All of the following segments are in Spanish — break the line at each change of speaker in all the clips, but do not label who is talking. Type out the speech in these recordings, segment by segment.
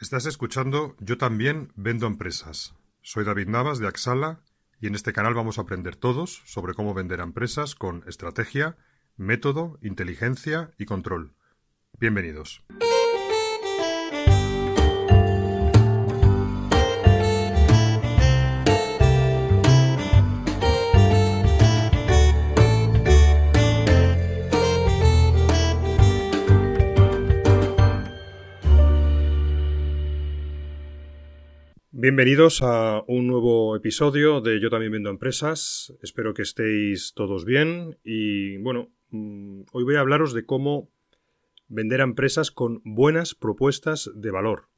Estás escuchando Yo también vendo empresas. Soy David Navas de Axala y en este canal vamos a aprender todos sobre cómo vender a empresas con estrategia, método, inteligencia y control. Bienvenidos. Bienvenidos a un nuevo episodio de Yo también vendo empresas. Espero que estéis todos bien y bueno, mm, hoy voy a hablaros de cómo vender a empresas con buenas propuestas de valor.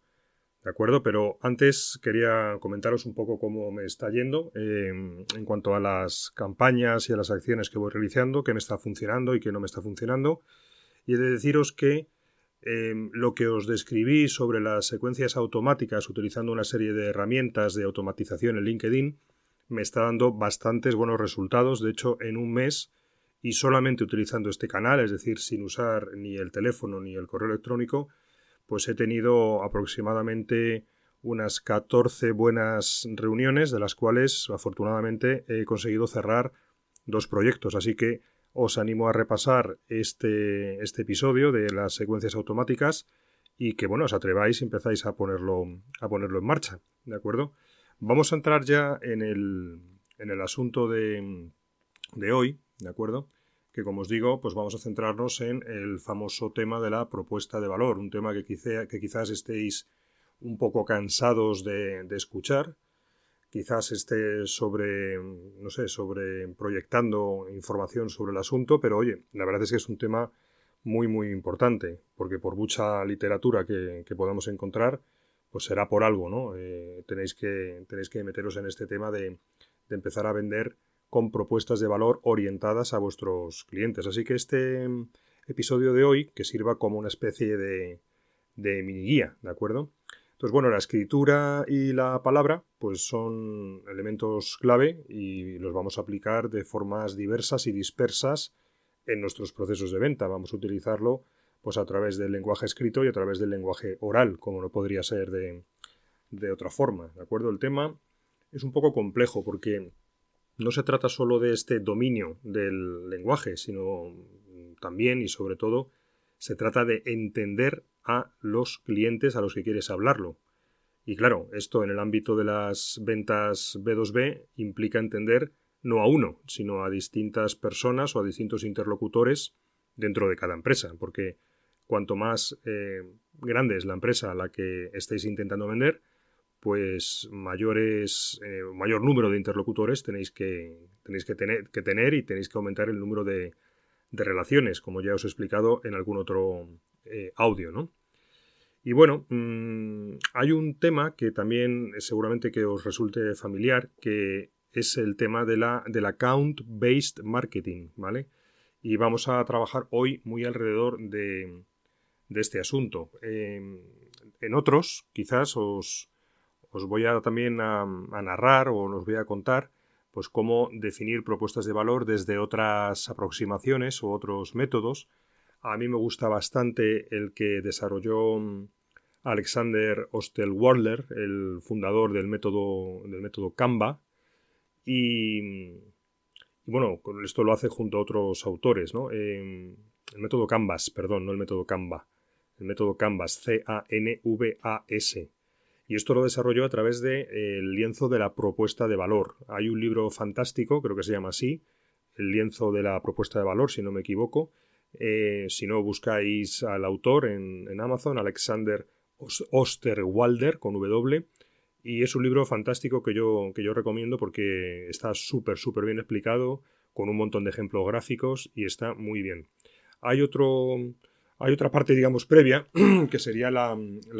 ¿De acuerdo? Pero antes quería comentaros un poco cómo me está yendo em, en cuanto a las campañas y a las acciones que voy realizando, qué me está funcionando y qué no me está funcionando. Y he de deciros que Em, lo que os describí sobre las secuencias automáticas utilizando una serie de herramientas de automatización en LinkedIn me está dando bastantes buenos resultados. De hecho, en un mes y solamente utilizando este canal, es decir, sin usar ni el teléfono ni el correo electrónico, pues he tenido aproximadamente unas 14 buenas reuniones, de las cuales afortunadamente he conseguido cerrar dos proyectos. Así que os animo a repasar este, este episodio de las secuencias automáticas y que, bueno, os atreváis y empezáis a ponerlo, a ponerlo en marcha, ¿de acuerdo? Vamos a entrar ya en el, en el asunto de, de hoy, ¿de acuerdo? Que como os digo, pues vamos a centrarnos en el famoso tema de la propuesta de valor, un tema que, que quizás estéis un poco cansados de, de escuchar, quizás esté sobre, no sé, sobre proyectando información sobre el asunto, pero oye, la verdad es que es un tema muy, muy importante, porque por mucha literatura que, podamos encontrar, pues será por algo, ¿no? Eh, tenéis, que, tenéis que meteros en este tema de, empezar a vender con propuestas de valor orientadas a vuestros clientes. Así que este episodio de hoy, que sirva como una especie de, de mini guía, ¿de acuerdo? Entonces, bueno, la escritura y la palabra pues son elementos clave y los vamos a aplicar de formas diversas y dispersas en nuestros procesos de venta. Vamos a utilizarlo pues a través del lenguaje escrito y a través del lenguaje oral, como no podría ser de, de otra forma. ¿De acuerdo? El tema es un poco complejo porque no se trata solo de este dominio del lenguaje, sino también y sobre todo se trata de entender a los clientes a los que quieres hablarlo. Y claro, esto en el ámbito de las ventas B2B implica entender no a uno, sino a distintas personas o a distintos interlocutores dentro de cada empresa, porque cuanto más eh, grande es la empresa a la que estéis intentando vender, pues mayores, eh, mayor número de interlocutores tenéis que tener y tenéis que aumentar el número de, de relaciones, como ya os he explicado en algún otro eh, audio, ¿no? Y bueno, mm, hay un tema que también seguramente que os resulte familiar, que es el tema de la, del account-based marketing, ¿vale? Y vamos a trabajar hoy muy alrededor de, de este asunto. en otros, quizás os, os voy a también a, a narrar o os voy a contar pues cómo definir propuestas de valor desde otras aproximaciones o otros métodos. A mí me gusta bastante el que desarrolló mm, Alexander Osterwalder, el fundador del método, del método Canva. Y, bueno, esto lo hace junto a otros autores, ¿no? el método Canvas, perdón, no el método Canva. El método Canvas, C-A-N-V-A-S y esto lo desarrolló a través del de, lienzo de la propuesta de valor. Hay un libro fantástico, creo que se llama así, el lienzo de la propuesta de valor, si no me equivoco. Eh, si no, buscáis al autor en, Amazon, Alexander Osterwalder, con W, y es un libro fantástico que yo, que yo recomiendo porque está súper, súper bien explicado, con un montón de ejemplos gráficos y está muy bien. Hay otro, Hay otra parte, digamos, previa, que sería la,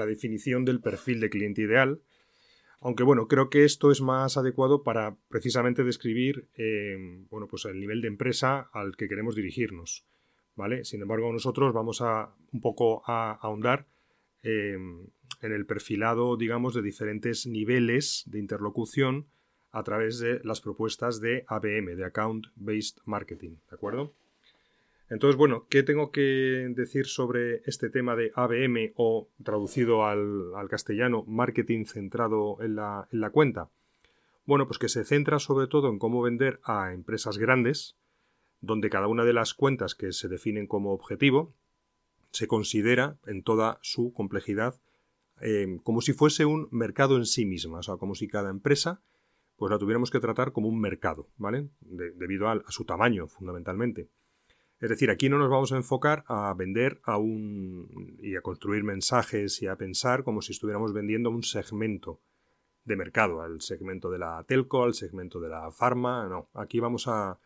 definición del perfil de cliente ideal. Aunque bueno, creo que esto es más adecuado para precisamente describir eh, bueno, pues el nivel de empresa al que queremos dirigirnos. Sin embargo, nosotros vamos a un poco a, ahondar eh, en el perfilado, digamos, de diferentes niveles de interlocución a través de las propuestas de ABM, de Account Based Marketing, ¿de acuerdo? Entonces, bueno, ¿qué tengo que decir sobre este tema de ABM o traducido al, castellano, marketing centrado en la, en la, cuenta? Bueno, pues que se centra sobre todo en cómo vender a empresas grandes, donde cada una de las cuentas que se definen como objetivo se considera en toda su complejidad eh, como si fuese un mercado en sí misma, o sea, como si cada empresa pues la tuviéramos que tratar como un mercado, ¿vale? debido a su tamaño, fundamentalmente. Es decir, aquí no nos vamos a enfocar a vender a un. y a construir mensajes y a pensar como si estuviéramos vendiendo un segmento de mercado, al segmento de la telco, al segmento de la farma. No, aquí vamos a,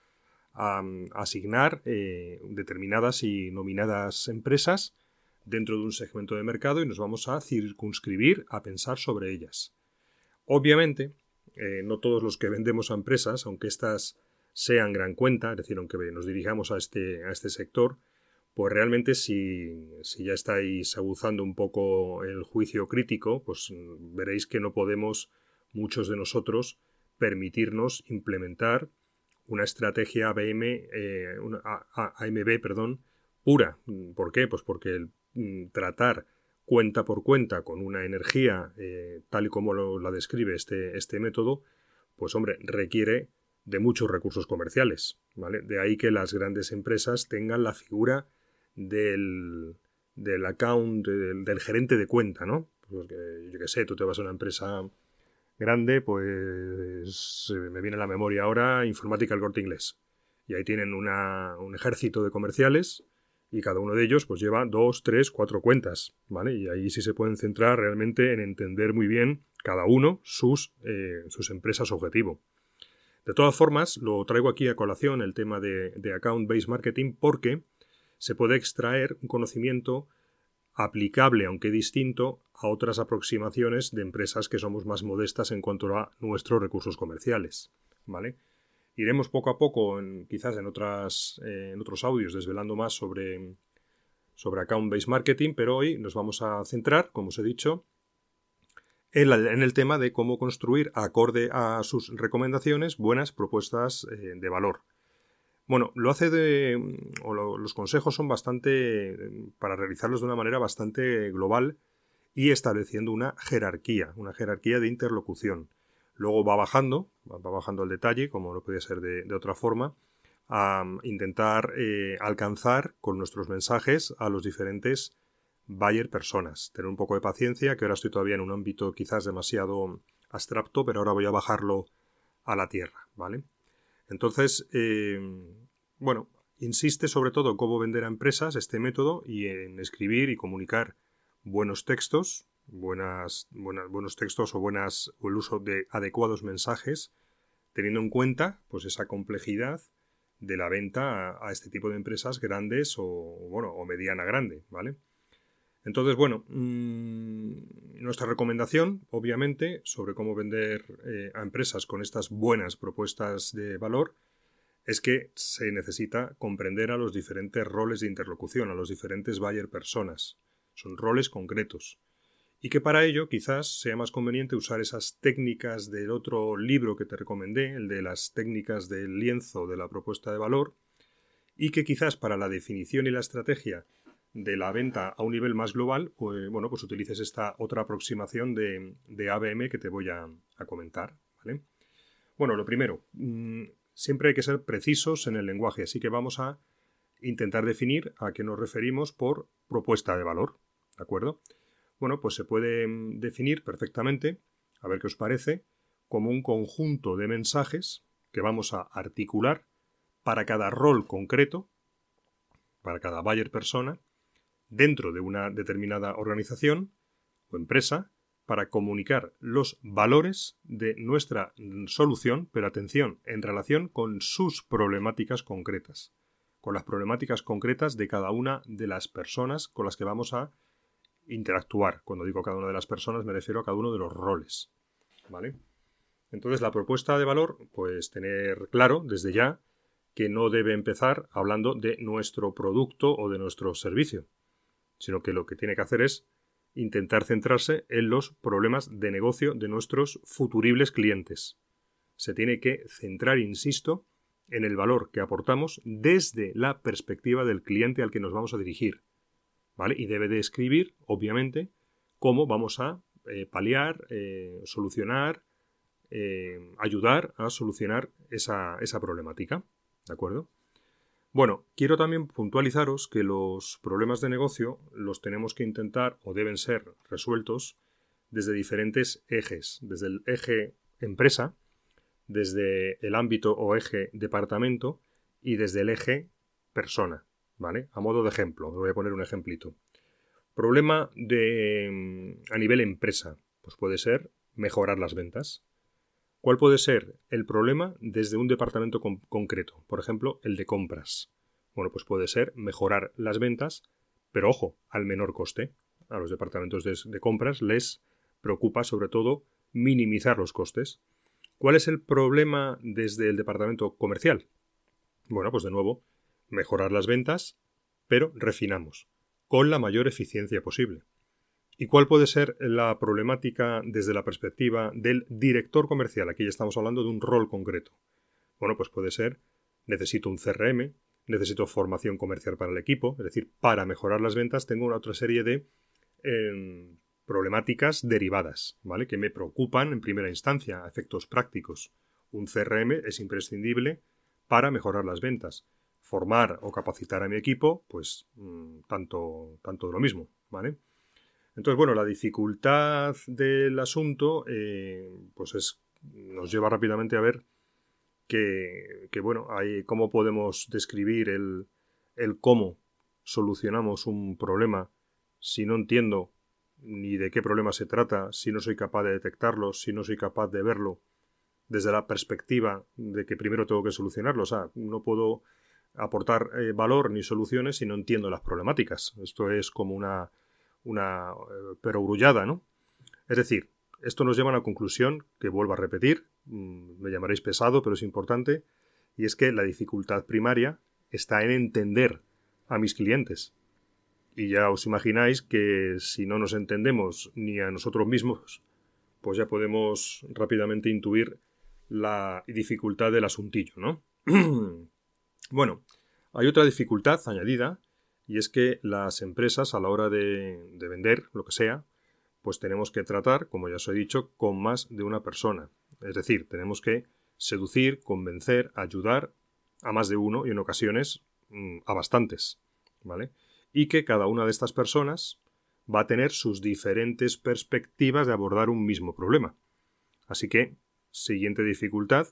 asignar eh, determinadas y nominadas empresas dentro de un segmento de mercado y nos vamos a circunscribir a pensar sobre ellas. Obviamente, eh, no todos los que vendemos a empresas, aunque éstas sean gran cuenta, es decir, aunque nos dirijamos a este, a este sector, pues realmente si, si, ya estáis aguzando un poco el juicio crítico, pues veréis que no podemos, muchos de nosotros, permitirnos implementar una estrategia ABM, eh, AMB, perdón, pura. ¿Por qué? Pues porque el mm, tratar cuenta por cuenta con una energía eh, tal y como lo, la describe este, este método, pues hombre, requiere de muchos recursos comerciales. De ahí que las grandes empresas tengan la figura del, del account, del, gerente de cuenta, ¿no? Porque yo qué sé, tú te vas a una empresa grande, pues me viene a la memoria ahora Informática el Corte Inglés. Y ahí tienen una, un ejército de comerciales y cada uno de ellos pues lleva dos, tres, cuatro cuentas, ¿vale? Y ahí sí se pueden centrar realmente en entender muy bien cada uno sus, eh, sus empresas objetivo. De todas formas, lo traigo aquí a colación el tema de, account-based marketing porque se puede extraer un conocimiento aplicable, aunque distinto, a otras aproximaciones de empresas que somos más modestas en cuanto a nuestros recursos comerciales. ¿Vale? Iremos poco a poco, quizás en, otras, eh, en otros audios, desvelando más sobre, sobre account-based marketing, pero hoy nos vamos a centrar, como os he dicho, en, el tema de cómo construir, acorde a sus recomendaciones, buenas propuestas eh, de valor. Bueno, lo hace de. o los consejos son bastante. para realizarlos de una manera bastante global y estableciendo una jerarquía, una jerarquía de interlocución. Luego va bajando, va bajando el detalle, como no podía ser de, otra forma, a intentar eh, alcanzar con nuestros mensajes a los diferentes buyer personas. Tener un poco de paciencia, que ahora estoy todavía en un ámbito quizás demasiado abstracto, pero ahora voy a bajarlo a la tierra, ¿vale? Entonces, eh, bueno, insiste sobre todo en cómo vender a empresas este método y en escribir y comunicar buenos textos, buenas, buenos textos o buenas o el uso de adecuados mensajes, teniendo en cuenta pues esa complejidad de la venta a, a este tipo de empresas grandes o bueno o mediana grande, ¿vale? Entonces, bueno, mm, nuestra recomendación, obviamente, sobre cómo vender eh, a empresas con estas buenas propuestas de valor, es que se necesita comprender a los diferentes roles de interlocución, a los diferentes buyer personas. Son roles concretos. Y que para ello quizás sea más conveniente usar esas técnicas del otro libro que te recomendé, el de las técnicas del lienzo de la propuesta de valor, y que quizás para la definición y la estrategia de la venta a un nivel más global, pues bueno, pues utilices esta otra aproximación de, ABM que te voy a, comentar. ¿vale? Bueno, lo primero, mm, siempre hay que ser precisos en el lenguaje, así que vamos a intentar definir a qué nos referimos por propuesta de valor. ¿De acuerdo? Bueno, pues se puede mm, definir perfectamente, a ver qué os parece, como un conjunto de mensajes que vamos a articular para cada rol concreto, para cada buyer persona, dentro de una determinada organización o empresa para comunicar los valores de nuestra solución, pero atención, en relación con sus problemáticas concretas. con las problemáticas concretas de cada una de las personas con las que vamos a interactuar. Cuando digo cada una de las personas me refiero a cada uno de los roles. ¿Vale? Entonces la propuesta de valor, pues tener claro desde ya que no debe empezar hablando de nuestro producto o de nuestro servicio, sino que lo que tiene que hacer es intentar centrarse en los problemas de negocio de nuestros futuribles clientes. Se tiene que centrar, insisto, en el valor que aportamos desde la perspectiva del cliente al que nos vamos a dirigir. ¿Vale? Y debe de escribir, obviamente, cómo vamos a eh, paliar, eh, solucionar, eh, ayudar a solucionar esa, esa problemática. ¿De acuerdo? Bueno, quiero también puntualizaros que los problemas de negocio los tenemos que intentar o deben ser resueltos desde diferentes ejes, desde el eje empresa, desde el ámbito o eje departamento y desde el eje persona, ¿vale? A modo de ejemplo, voy a poner un ejemplito. Problema de a nivel empresa, pues puede ser mejorar las ventas. ¿Cuál puede ser el problema desde un departamento concreto? Por ejemplo, el de compras. Bueno, pues puede ser mejorar las ventas, pero ojo, al menor coste. A los departamentos de, compras les preocupa sobre todo minimizar los costes. ¿Cuál es el problema desde el departamento comercial? Bueno, pues de nuevo, mejorar las ventas, pero refinamos, con la mayor eficiencia posible. ¿Y cuál puede ser la problemática desde la perspectiva del director comercial? Aquí ya estamos hablando de un rol concreto. Bueno, pues puede ser, necesito un CRM, necesito formación comercial para el equipo, es decir, para mejorar las ventas tengo una otra serie de em, problemáticas derivadas, ¿vale? Que me preocupan en primera instancia, a efectos prácticos. Un CRM es imprescindible para mejorar las ventas. Formar o capacitar a mi equipo, pues mm, tanto, tanto de lo mismo, ¿vale? Entonces, bueno, la dificultad del asunto, eh, pues es, nos lleva rápidamente a ver que, que bueno, hay cómo podemos describir el, el cómo solucionamos un problema si no entiendo ni de qué problema se trata, si no soy capaz de detectarlo, si no soy capaz de verlo desde la perspectiva de que primero tengo que solucionarlo. O sea, no puedo aportar eh, valor ni soluciones si no entiendo las problemáticas. Esto es como una una eh, perogrullada, ¿no? Es decir, esto nos lleva a una conclusión que vuelvo a repetir, mm, me llamaréis pesado, pero es importante, y es que la dificultad primaria está en entender a mis clientes. Y ya os imagináis que si no nos entendemos ni a nosotros mismos, pues ya podemos rápidamente intuir la dificultad del asuntillo, ¿no? bueno, hay otra dificultad añadida y es que las empresas a la hora de, vender lo que sea, pues tenemos que tratar, como ya os he dicho, con más de una persona. Es decir, tenemos que seducir, convencer, ayudar a más de uno y en ocasiones mm, a bastantes. ¿Vale? Y que cada una de estas personas va a tener sus diferentes perspectivas de abordar un mismo problema. Así que, siguiente dificultad,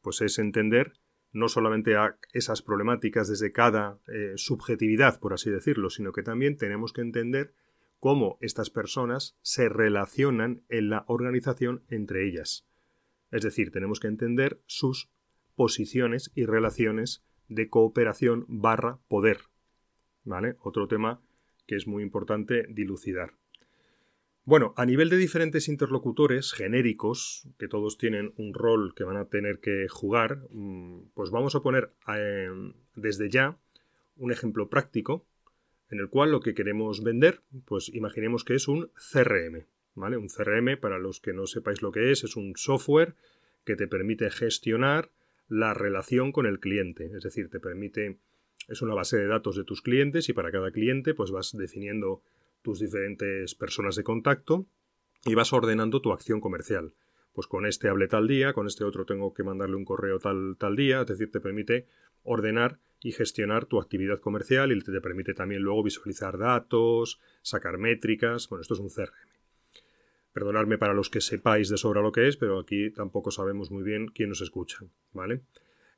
pues es entender no solamente a esas problemáticas desde cada eh, subjetividad, por así decirlo, sino que también tenemos que entender cómo estas personas se relacionan en la organización entre ellas. Es decir, tenemos que entender sus posiciones y relaciones de cooperación barra poder. ¿Vale? Otro tema que es muy importante dilucidar. Bueno, a nivel de diferentes interlocutores genéricos, que todos tienen un rol que van a tener que jugar, mm, pues vamos a poner em, desde ya un ejemplo práctico en el cual lo que queremos vender, pues imaginemos que es un CRM, ¿vale? Un CRM, para los que no sepáis lo que es, es un software que te permite gestionar la relación con el cliente, es decir, te permite es una base de datos de tus clientes y para cada cliente pues vas definiendo tus diferentes personas de contacto y vas ordenando tu acción comercial. Pues con este hablé tal día, con este otro tengo que mandarle un correo tal, tal día, es decir, te permite ordenar y gestionar tu actividad comercial y te permite también luego visualizar datos, sacar métricas. Bueno, esto es un CRM. Perdonadme para los que sepáis de sobra lo que es, pero aquí tampoco sabemos muy bien quién nos escucha, ¿vale?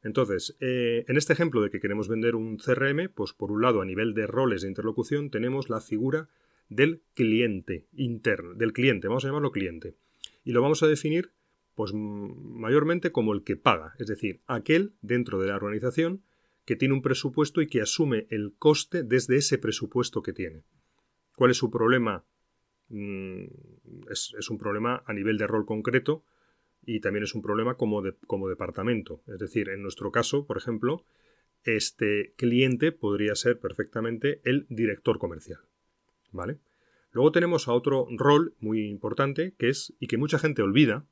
Entonces, eh, en este ejemplo de que queremos vender un CRM, pues por un lado a nivel de roles de interlocución tenemos la figura del cliente interno, del cliente, vamos a llamarlo cliente. Y lo vamos a definir pues mayormente como el que paga, es decir, aquel dentro de la organización que tiene un presupuesto y que asume el coste desde ese presupuesto que tiene. ¿Cuál es su problema? Mm, es, un problema a nivel de rol concreto y también es un problema como, como departamento. Es decir, en nuestro caso, por ejemplo, este cliente podría ser perfectamente el director comercial. ¿Vale? Luego tenemos a otro rol muy importante que es, y que mucha gente olvida,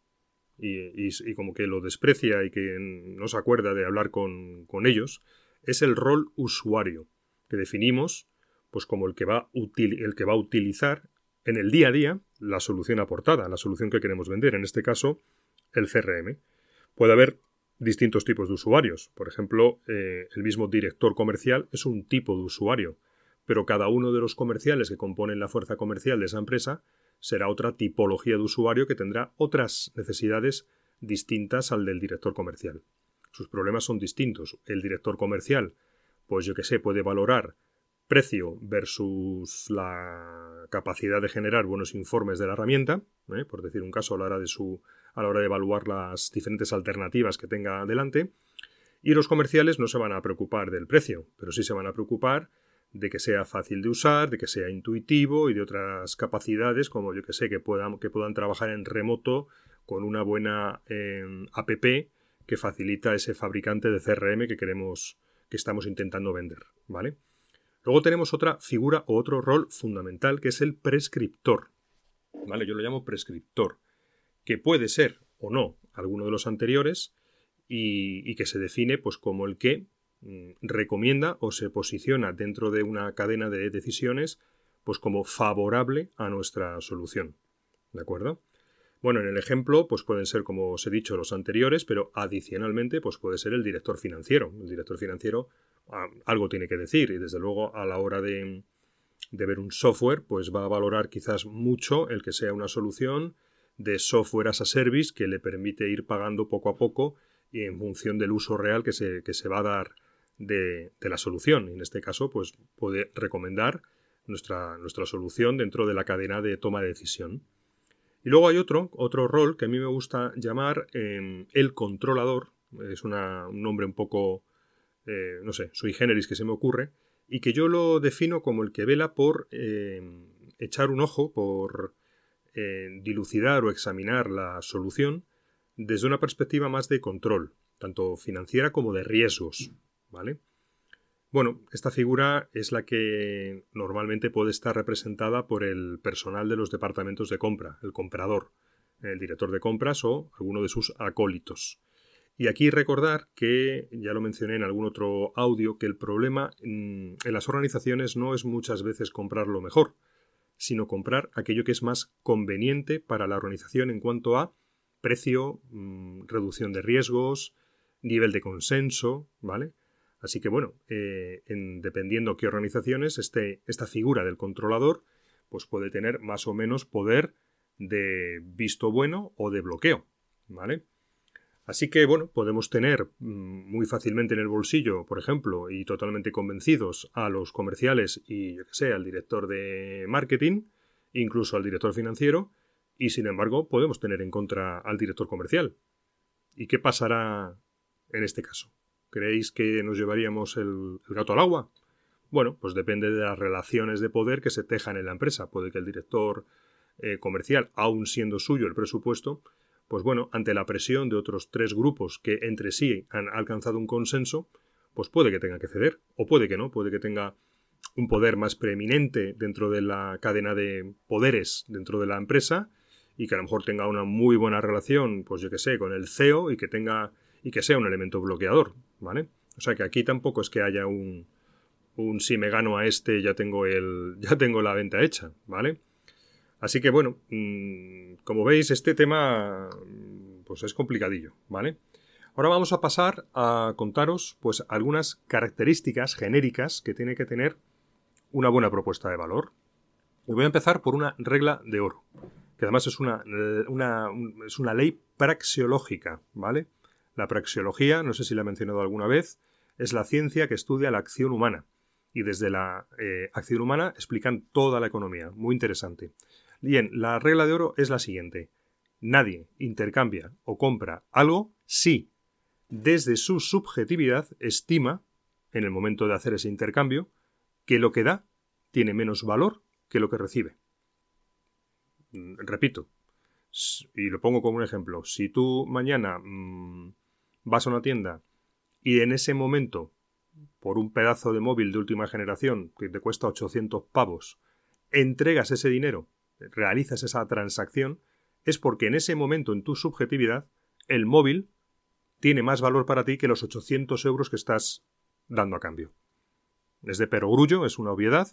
y, como que lo desprecia y que no se acuerda de hablar con, ellos, es el rol usuario, que definimos pues como el que, va el que va a utilizar en el día a día la solución aportada, la solución que queremos vender, en este caso el CRM. Puede haber distintos tipos de usuarios. Por ejemplo, eh, el mismo director comercial es un tipo de usuario, pero cada uno de los comerciales que componen la fuerza comercial de esa empresa será otra tipología de usuario que tendrá otras necesidades distintas al del director comercial. Sus problemas son distintos. El director comercial, pues yo que sé, puede valorar precio versus la capacidad de generar buenos informes de la herramienta, ¿eh? por decir un caso a la hora de su a la hora de evaluar las diferentes alternativas que tenga delante. Y los comerciales no se van a preocupar del precio, pero sí se van a preocupar de que sea fácil de usar, de que sea intuitivo y de otras capacidades como yo que sé, que puedan, que puedan trabajar en remoto con una buena em, app que facilita ese fabricante de CRM que queremos, que estamos intentando vender, ¿vale? Luego tenemos otra figura o otro rol fundamental que es el prescriptor, ¿vale? Yo lo llamo prescriptor, que puede ser o no alguno de los anteriores y, y que se define pues como el que recomienda o se posiciona dentro de una cadena de decisiones pues como favorable a nuestra solución. ¿De acuerdo? Bueno, en el ejemplo, pues pueden ser, como os he dicho, los anteriores, pero adicionalmente, pues puede ser el director financiero. El director financiero ah, algo tiene que decir y desde luego a la hora de, ver un software, pues va a valorar quizás mucho el que sea una solución de software as a service que le permite ir pagando poco a poco en función del uso real que se, que se va a dar de, la solución. Y en este caso, pues puede recomendar nuestra, nuestra solución dentro de la cadena de toma de decisión. Y luego hay otro, otro rol que a mí me gusta llamar em, el controlador. Es un nombre un poco, eh, no sé, sui generis que se me ocurre. Y que yo lo defino como el que vela por em, echar un ojo, por eh, dilucidar o examinar la solución desde una perspectiva más de control, tanto financiera como de riesgos. ¿Vale? Bueno, esta figura es la que normalmente puede estar representada por el personal de los departamentos de compra, el comprador, el director de compras o alguno de sus acólitos. Y aquí recordar que, ya lo mencioné en algún otro audio, que el problema mm, en las organizaciones no es muchas veces comprar lo mejor, sino comprar aquello que es más conveniente para la organización en cuanto a precio, mm, reducción de riesgos, nivel de consenso, ¿vale? Así que bueno, eh, en, dependiendo qué organizaciones, este, esta figura del controlador pues puede tener más o menos poder de visto bueno o de bloqueo, ¿vale? Así que bueno, podemos tener mm, muy fácilmente en el bolsillo, por ejemplo, y totalmente convencidos a los comerciales y yo que sé, al director de marketing, incluso al director financiero, y sin embargo podemos tener en contra al director comercial. ¿Y qué pasará en este caso? ¿Creéis que nos llevaríamos el, gato al agua? Bueno, pues depende de las relaciones de poder que se tejan en la empresa. Puede que el director eh, comercial, aun siendo suyo el presupuesto, pues bueno, ante la presión de otros tres grupos que entre sí han alcanzado un consenso, pues puede que tenga que ceder, o puede que no, puede que tenga un poder más preeminente dentro de la cadena de poderes dentro de la empresa y que a lo mejor tenga una muy buena relación, pues yo que sé, con el CEO y que tenga y que sea un elemento bloqueador, ¿vale? O sea que aquí tampoco es que haya un, un si me gano a este ya tengo el ya tengo la venta hecha, ¿vale? Así que bueno, mm, como veis este tema pues es complicadillo, ¿vale? Ahora vamos a pasar a contaros pues algunas características genéricas que tiene que tener una buena propuesta de valor. Y voy a empezar por una regla de oro, que además es una, una, es una ley praxeológica, ¿vale? La praxeología, no sé si la he mencionado alguna vez, es la ciencia que estudia la acción humana. Y desde la eh, acción humana explican toda la economía. Muy interesante. Bien, la regla de oro es la siguiente. Nadie intercambia o compra algo si, desde su subjetividad, estima en el momento de hacer ese intercambio que lo que da tiene menos valor que lo que recibe. Mm, repito, y lo pongo como un ejemplo, si tú mañana mm, vas a una tienda y en ese momento, por un pedazo de móvil de última generación que te cuesta 800 pavos, entregas ese dinero, realizas esa transacción, es porque en ese momento, en tu subjetividad, el móvil tiene más valor para ti que los 800 euros que estás dando a cambio. Es de perogrullo, es una obviedad,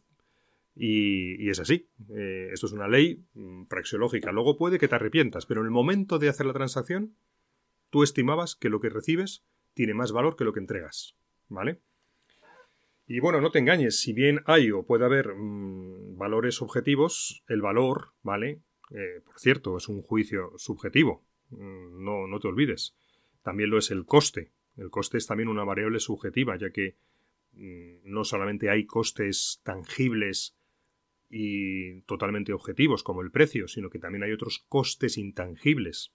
y, es así. Eh, esto es una ley mm, praxeológica. Luego puede que te arrepientas, pero en el momento de hacer la transacción, tú estimabas que lo que recibes tiene más valor que lo que entregas. ¿Vale? Y bueno, no te engañes, si bien hay o puede haber mm, valores objetivos, el valor, ¿vale? Eh, por cierto, es un juicio subjetivo, mm, no, no te olvides. También lo es el coste. El coste es también una variable subjetiva, ya que no solamente hay costes tangibles y totalmente objetivos como el precio, sino que también hay otros costes intangibles,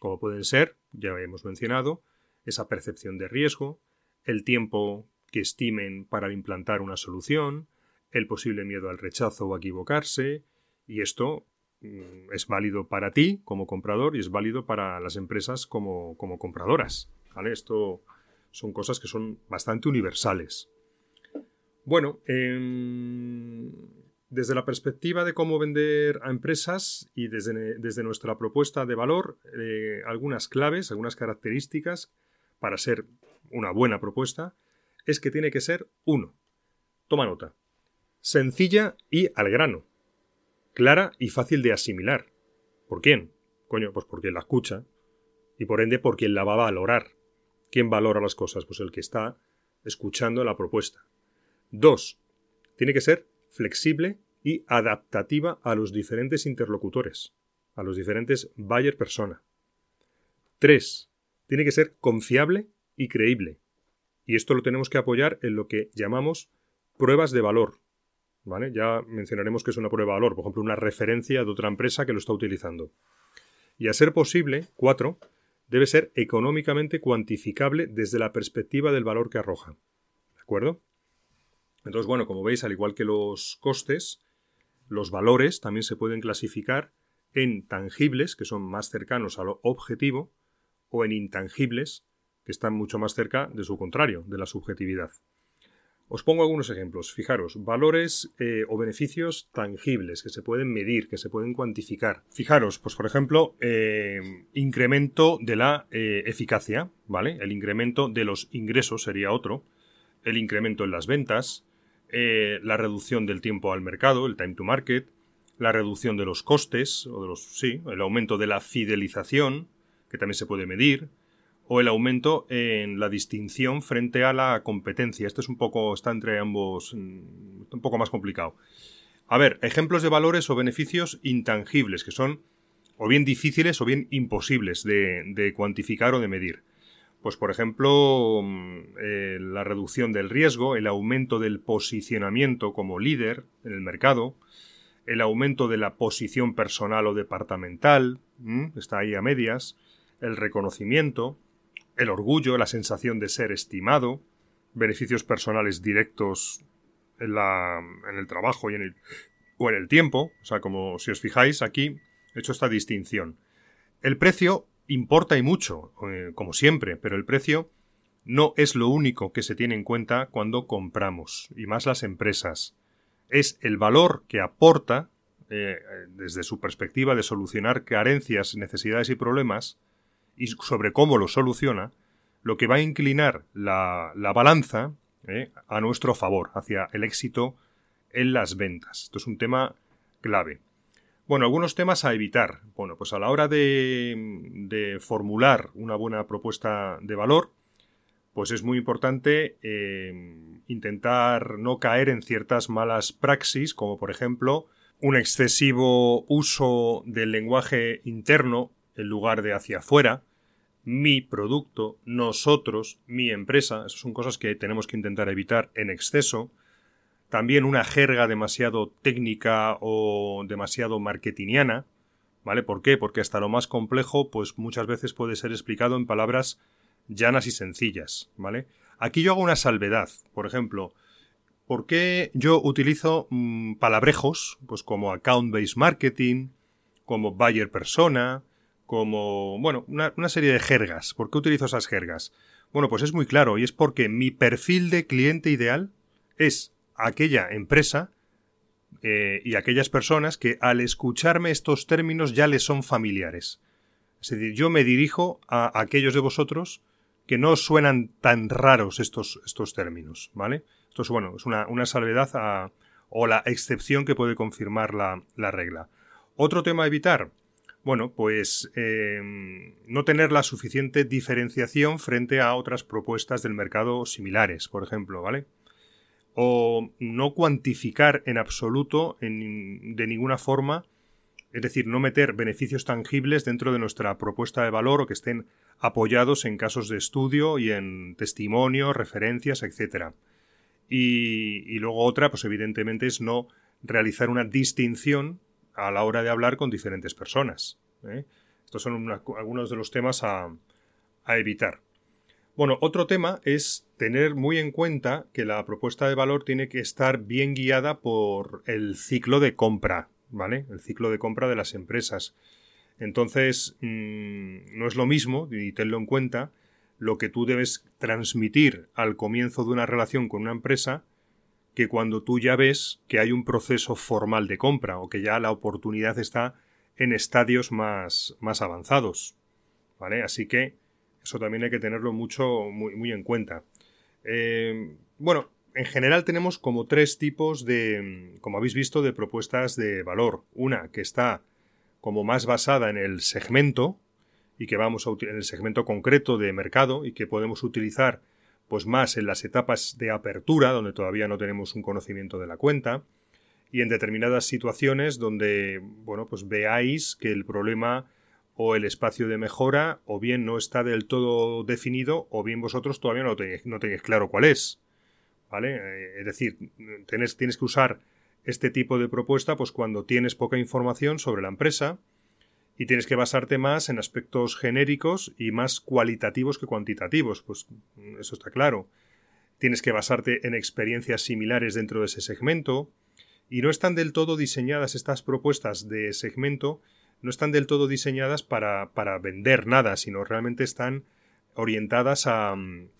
como pueden ser, ya hemos mencionado, esa percepción de riesgo, el tiempo que estimen para implantar una solución, el posible miedo al rechazo o a equivocarse, y esto mm, es válido para ti como comprador y es válido para las empresas como, como compradoras. ¿vale? Esto son cosas que son bastante universales. Bueno, em, desde la perspectiva de cómo vender a empresas y desde, nuestra propuesta de valor, eh, algunas claves, algunas características para ser una buena propuesta, es que tiene que ser uno. Toma nota. Sencilla y al grano. Clara y fácil de asimilar. ¿Por quién? Coño, pues porque la escucha. Y por ende por la va a valorar. ¿Quién valora las cosas? Pues el que está escuchando la propuesta. Dos. Tiene que ser flexible y adaptativa a los diferentes interlocutores, a los diferentes buyer persona. 3. Tiene que ser confiable y creíble. Y esto lo tenemos que apoyar en lo que llamamos pruebas de valor. ¿Vale? Ya mencionaremos que es una prueba de valor, por ejemplo, una referencia de otra empresa que lo está utilizando. Y a ser posible, 4. Debe ser económicamente cuantificable desde la perspectiva del valor que arroja. ¿De acuerdo? Entonces, bueno, como veis, al igual que los costes, los valores también se pueden clasificar en tangibles, que son más cercanos a lo objetivo, o en intangibles, que están mucho más cerca de su contrario, de la subjetividad. Os pongo algunos ejemplos. Fijaros, valores eh, o beneficios tangibles que se pueden medir, que se pueden cuantificar. Fijaros, pues por ejemplo, eh, incremento de la eh, eficacia, ¿vale? El incremento de los ingresos sería otro. El incremento en las ventas, eh, la reducción del tiempo al mercado, el time to market, la reducción de los costes, o de los, sí, el aumento de la fidelización, que también se puede medir, o el aumento en la distinción frente a la competencia. Esto es un poco, está entre ambos, mm, un poco más complicado. A ver, ejemplos de valores o beneficios intangibles, que son o bien difíciles o bien imposibles de cuantificar o de medir. Pues por ejemplo, mm, eh, la reducción del riesgo, el aumento del posicionamiento como líder en el mercado, el aumento de la posición personal o departamental, está ahí a medias, el reconocimiento, el orgullo, la sensación de ser estimado, beneficios personales directos en, la, en el trabajo y en el, o en el tiempo, o sea, como si os fijáis aquí, he hecho esta distinción. El precio importa y mucho, eh, como siempre, pero el precio no es lo único que se tiene en cuenta cuando compramos, y más las empresas. Es el valor que aporta, eh, desde su perspectiva de solucionar carencias, necesidades y problemas, y sobre cómo lo soluciona, lo que va a inclinar la, balanza eh, a nuestro favor, hacia el éxito en las ventas. Esto es un tema clave. Bueno, algunos temas a evitar. Bueno, pues a la hora de, formular una buena propuesta de valor, pues es muy importante eh, intentar no caer en ciertas malas praxis, como por ejemplo un excesivo uso del lenguaje interno en lugar de hacia afuera, mi producto, nosotros, mi empresa, esas son cosas que tenemos que intentar evitar en exceso, también una jerga demasiado técnica o demasiado marketingiana, ¿vale? ¿Por qué? Porque hasta lo más complejo, pues muchas veces puede ser explicado en palabras llanas y sencillas, ¿vale? Aquí yo hago una salvedad. Por ejemplo, ¿por qué yo utilizo mm, palabrejos pues como account-based marketing, como buyer persona, como, bueno, una, una, serie de jergas. ¿Por qué utilizo esas jergas? Bueno, pues es muy claro y es porque mi perfil de cliente ideal es aquella empresa eh, y aquellas personas que al escucharme estos términos ya les son familiares. Es decir, yo me dirijo a aquellos de vosotros que no suenan tan raros estos, estos términos, ¿vale? Esto es, bueno, es una, una salvedad o la excepción que puede confirmar la, la regla. Otro tema a evitar, bueno, pues eh, no tener la suficiente diferenciación frente a otras propuestas del mercado similares, por ejemplo, ¿vale? O no cuantificar en absoluto en, de ninguna forma, es decir, no meter beneficios tangibles dentro de nuestra propuesta de valor o que estén apoyados en casos de estudio y en testimonios, referencias, etc. Y, luego otra, pues evidentemente es no realizar una distinción a la hora de hablar con diferentes personas. ¿eh? Estos son algunos de los temas a, a evitar. Bueno, otro tema es tener muy en cuenta que la propuesta de valor tiene que estar bien guiada por el ciclo de compra, ¿vale? El ciclo de compra de las empresas. Entonces, mm, no es lo mismo, y tenlo en cuenta, lo que tú debes transmitir al comienzo de una relación con una empresa que cuando tú ya ves que hay un proceso formal de compra o que ya la oportunidad está en estadios más, más avanzados. ¿Vale? Así que eso también hay que tenerlo mucho, muy, en cuenta. Eh, bueno, en general tenemos como tres tipos de, como habéis visto, de propuestas de valor. Una que está como más basada en el segmento y que vamos a en el segmento concreto de mercado y que podemos utilizar pues más en las etapas de apertura donde todavía no tenemos un conocimiento de la cuenta y en determinadas situaciones donde bueno pues veáis que el problema o el espacio de mejora o bien no está del todo definido o bien vosotros todavía no tenéis, claro cuál es. ¿Vale? Eh, es decir, tienes, tienes que usar este tipo de propuesta pues cuando tienes poca información sobre la empresa y tienes que basarte más en aspectos genéricos y más cualitativos que cuantitativos. Pues eso está claro. Tienes que basarte en experiencias similares dentro de ese segmento y no están del todo diseñadas estas propuestas de segmento no están del todo diseñadas para, para vender nada, sino realmente están orientadas a,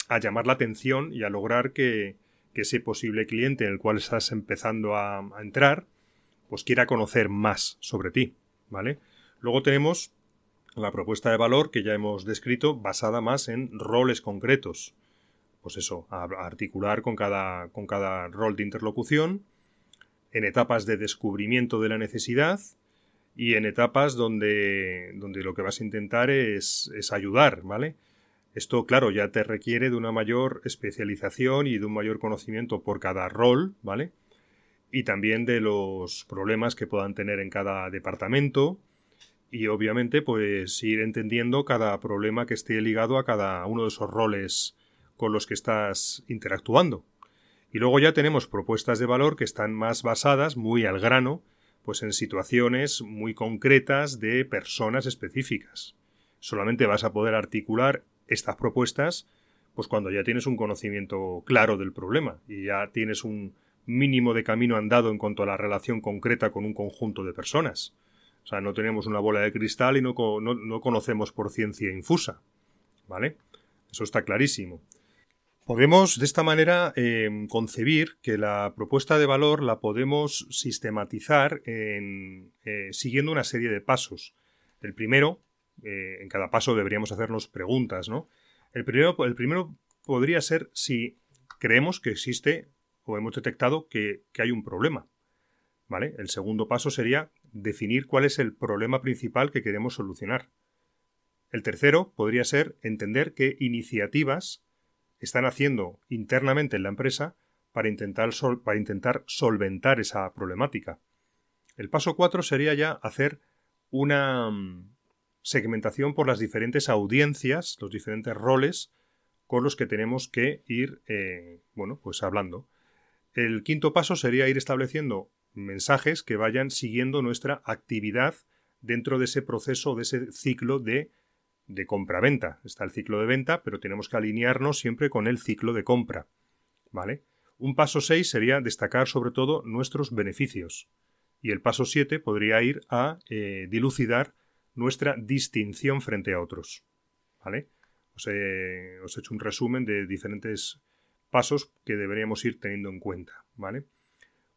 a, llamar la atención y a lograr que, que, ese posible cliente en el cual estás empezando a, a, entrar, pues quiera conocer más sobre ti, ¿vale? Luego tenemos la propuesta de valor que ya hemos descrito, basada más en roles concretos. Pues eso, articular con cada, con cada rol de interlocución, en etapas de descubrimiento de la necesidad, y en etapas donde, donde lo que vas a intentar es, es ayudar, ¿vale? Esto, claro, ya te requiere de una mayor especialización y de un mayor conocimiento por cada rol, ¿vale? Y también de los problemas que puedan tener en cada departamento y obviamente pues ir entendiendo cada problema que esté ligado a cada uno de esos roles con los que estás interactuando. Y luego ya tenemos propuestas de valor que están más basadas, muy al grano, pues en situaciones muy concretas de personas específicas. Solamente vas a poder articular estas propuestas pues cuando ya tienes un conocimiento claro del problema y ya tienes un mínimo de camino andado en cuanto a la relación concreta con un conjunto de personas. O sea, no tenemos una bola de cristal y no, no, no conocemos por ciencia infusa. ¿Vale? Eso está clarísimo. Podemos de esta manera eh, concebir que la propuesta de valor la podemos sistematizar eh, siguiendo una serie de pasos. El primero, eh, en cada paso deberíamos hacernos preguntas, ¿no? El primero, el primero podría ser si creemos que existe o hemos detectado que, que hay un problema. ¿Vale? El segundo paso sería definir cuál es el problema principal que queremos solucionar. El tercero podría ser entender qué iniciativas están haciendo internamente en la empresa para intentar, para intentar solventar esa problemática. El paso 4 sería ya hacer una mm, segmentación por las diferentes audiencias, los diferentes roles con los que tenemos que ir, eh, bueno, pues hablando. El quinto paso sería ir estableciendo mensajes que vayan siguiendo nuestra actividad dentro de ese proceso, de ese ciclo de de compra-venta. Está el ciclo de venta, pero tenemos que alinearnos siempre con el ciclo de compra. ¿Vale? Un paso 6 sería destacar sobre todo nuestros beneficios. Y el paso 7 podría ir a eh, dilucidar nuestra distinción frente a otros. ¿Vale? Os he, hecho un resumen de diferentes pasos que deberíamos ir teniendo en cuenta. ¿Vale?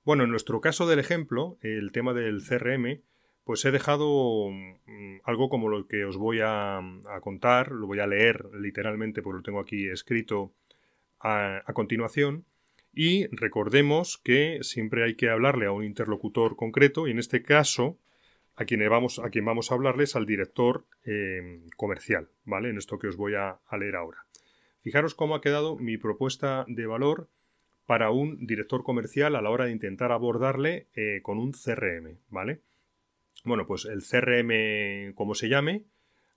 Bueno, en nuestro caso del ejemplo, el tema del CRM, pues he dejado mm, algo como lo que os voy a, contar, lo voy a leer literalmente porque lo tengo aquí escrito a, continuación. Y recordemos que siempre hay que hablarle a un interlocutor concreto y en este caso a quien vamos a, quien vamos a hablarles al director eh, comercial, ¿vale? En esto que os voy a leer ahora. Fijaros cómo ha quedado mi propuesta de valor para un director comercial a la hora de intentar abordarle eh, con un CRM, ¿vale? Bueno, pues el CRM, como se llame,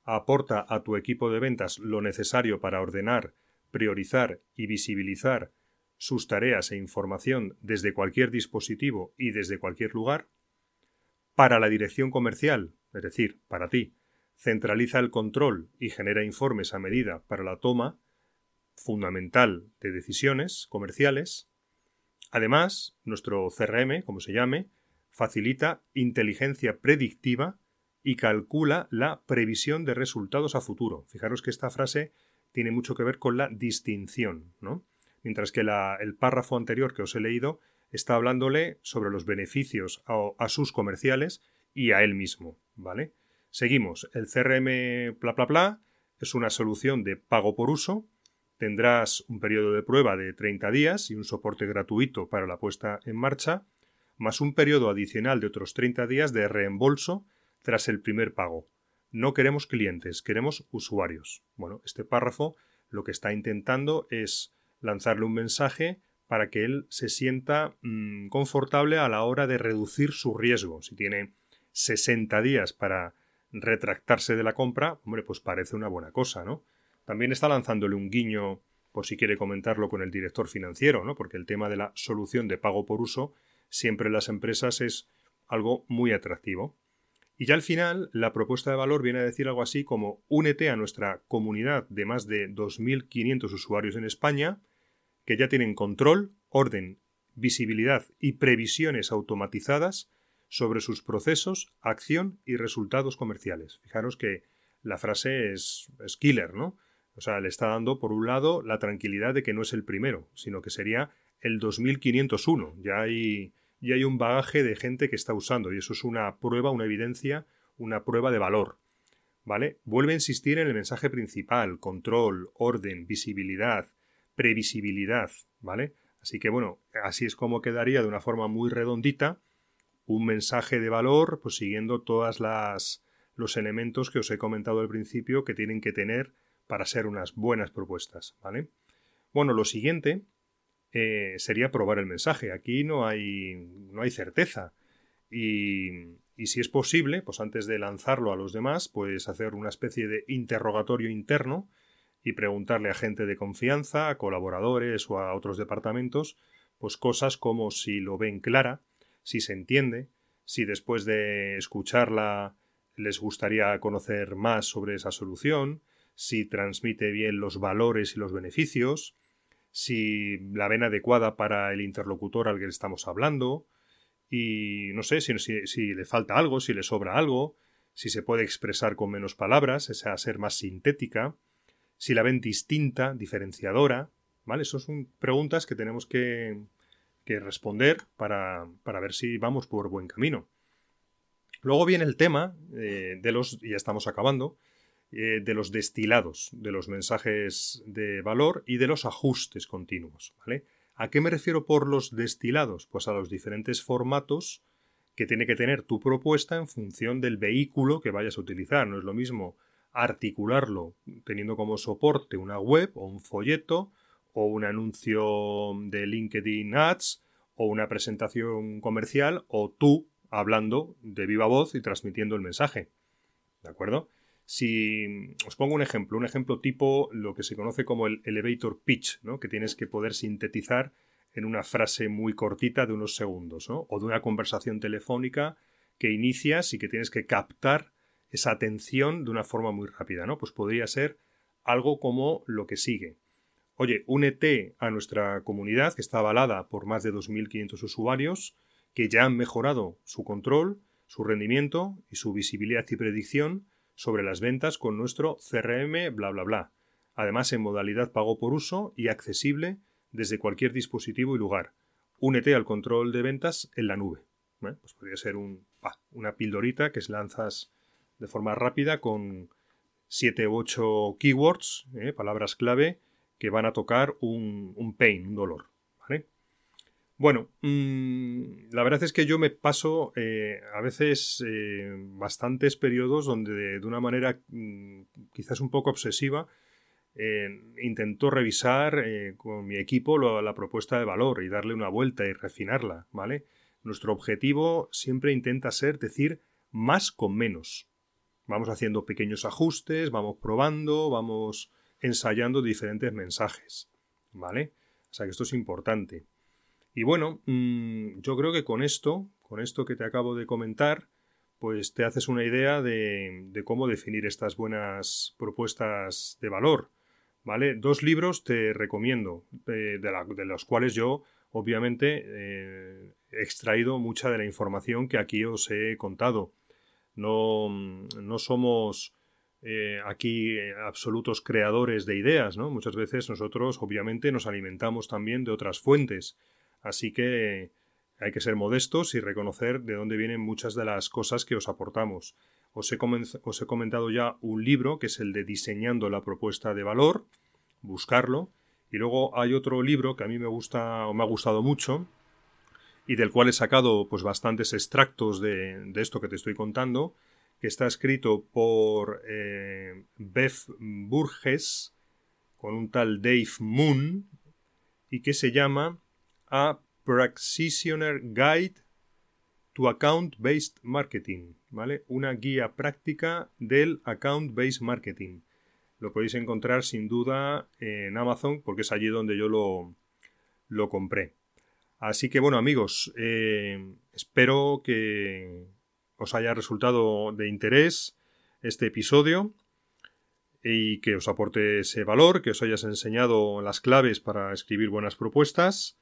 aporta a tu equipo de ventas lo necesario para ordenar, priorizar y visibilizar sus tareas e información desde cualquier dispositivo y desde cualquier lugar. Para la dirección comercial, es decir, para ti, centraliza el control y genera informes a medida para la toma fundamental de decisiones comerciales. Además, nuestro CRM, como se llame, facilita inteligencia predictiva y calcula la previsión de resultados a futuro. Fijaros que esta frase tiene mucho que ver con la distinción, ¿no? Mientras que el párrafo anterior que os he leído está hablándole sobre los beneficios a, sus comerciales y a él mismo, ¿vale? Seguimos. El CRM bla bla bla es una solución de pago por uso Tendrás un periodo de prueba de 30 días y un soporte gratuito para la puesta en marcha, más un periodo adicional de otros 30 días de reembolso tras el primer pago. No queremos clientes, queremos usuarios. Bueno, este párrafo lo que está intentando es lanzarle un mensaje para que él se sienta mm, confortable a la hora de reducir su riesgo. Si tiene 60 días para retractarse de la compra, hombre, pues parece una buena cosa, ¿no? También está lanzándole un guiño por si quiere comentarlo con el director financiero, ¿no? Porque el tema de la solución de pago por uso siempre en las empresas es algo muy atractivo. Y ya al final, la propuesta de valor viene a decir algo así como únete a nuestra comunidad de más de 2.500 usuarios en España, que ya tienen control, orden, visibilidad y previsiones automatizadas sobre sus procesos, acción y resultados comerciales. Fijaros que la frase es, es killer, ¿no? O sea, le está dando, por un lado, la tranquilidad de que no es el primero, sino que sería el 2501. Ya hay, ya hay un bagaje de gente que está usando y eso es una prueba, una evidencia, una prueba de valor. ¿Vale? Vuelve a insistir en el mensaje principal, control, orden, visibilidad, previsibilidad, ¿vale? Así que bueno, así es como quedaría de una forma muy redondita un mensaje de valor, pues siguiendo todas las los elementos que os he comentado al principio que tienen que tener para ser unas buenas propuestas, ¿vale? Bueno, lo siguiente eh, sería probar el mensaje. Aquí no hay, no hay certeza. Y, y, si es posible, pues antes de lanzarlo a los demás, pues hacer una especie de interrogatorio interno y preguntarle a gente de confianza, a colaboradores o a otros departamentos, pues cosas como si lo ven clara, si se entiende, si después de escucharla les gustaría conocer más sobre esa solución, si transmite bien los valores y los beneficios, si la ven adecuada para el interlocutor al que le estamos hablando, y no sé si, si, le falta algo, si le sobra algo, si se puede expresar con menos palabras, esa ser más sintética, si la ven distinta, diferenciadora, ¿vale? Esas son preguntas que tenemos que, que responder para, para, ver si vamos por buen camino. Luego viene el tema eh, de los, y ya estamos acabando, eh, de los destilados, de los mensajes de valor y de los ajustes continuos. ¿vale? ¿A qué me refiero por los destilados? Pues a los diferentes formatos que tiene que tener tu propuesta en función del vehículo que vayas a utilizar. No es lo mismo articularlo teniendo como soporte una web o un folleto o un anuncio de LinkedIn Ads o una presentación comercial o tú hablando de viva voz y transmitiendo el mensaje. ¿De acuerdo? Si os pongo un ejemplo, un ejemplo tipo lo que se conoce como el elevator pitch, ¿no? que tienes que poder sintetizar en una frase muy cortita de unos segundos, ¿no? o de una conversación telefónica que inicias y que tienes que captar esa atención de una forma muy rápida, ¿no? Pues podría ser algo como lo que sigue. Oye, únete a nuestra comunidad que está avalada por más de 2.500 usuarios que ya han mejorado su control, su rendimiento y su visibilidad y predicción sobre las ventas con nuestro CRM bla bla bla. Además en modalidad pago por uso y accesible desde cualquier dispositivo y lugar. Únete al control de ventas en la nube. Pues podría ser un, una pildorita que lanzas de forma rápida con 7 u 8 keywords, ¿eh? palabras clave, que van a tocar un, un pain, un dolor. Bueno, mm, la verdad es que yo me paso eh, a veces eh, bastantes periodos donde de, una manera mm, quizás un poco obsesiva intento revisar con mi equipo la propuesta de valor y darle una vuelta y refinarla, ¿vale? Nuestro objetivo siempre intenta ser decir más con menos. Vamos haciendo pequeños ajustes, vamos probando, vamos ensayando diferentes mensajes. ¿Vale? O sea que esto es importante. Y bueno, mm, yo creo que con esto, con esto que te acabo de comentar, pues te haces una idea de, cómo definir estas buenas propuestas de valor. ¿Vale? Dos libros te recomiendo, de, los cuales yo, obviamente, eh, he extraído mucha de la información que aquí os he contado. No, no somos eh, aquí absolutos creadores de ideas, ¿no? Muchas veces nosotros, obviamente, nos alimentamos también de otras fuentes. Así que hay que ser modestos y reconocer de dónde vienen muchas de las cosas que os aportamos. Os he, os he comentado ya un libro que es el de Diseñando la propuesta de valor, buscarlo. Y luego hay otro libro que a mí me gusta o me ha gustado mucho, y del cual he sacado pues bastantes extractos de, esto que te estoy contando, que está escrito por eh, Beth Burges con un tal Dave Moon y que se llama A Practitioner Guide to Account-Based Marketing, ¿vale? Una guía práctica del Account-Based Marketing. Lo podéis encontrar sin duda en Amazon porque es allí donde yo lo, lo compré. Así que bueno amigos, eh, espero que os haya resultado de interés este episodio y que os aporte ese valor, que os hayas enseñado las claves para escribir buenas propuestas.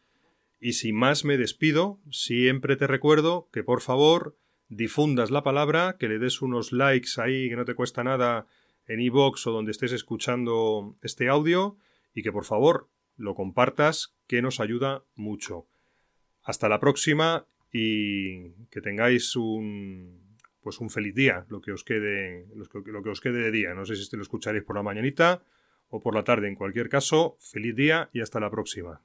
Y sin más me despido, siempre te recuerdo que por favor difundas la palabra, que le des unos likes ahí que no te cuesta nada en iVoox o donde estés escuchando este audio y que por favor lo compartas, que nos ayuda mucho. Hasta la próxima y que tengáis un pues un feliz día, lo que os quede, lo que os quede de día. No sé si lo escucharéis por la mañanita o por la tarde. En cualquier caso, feliz día y hasta la próxima.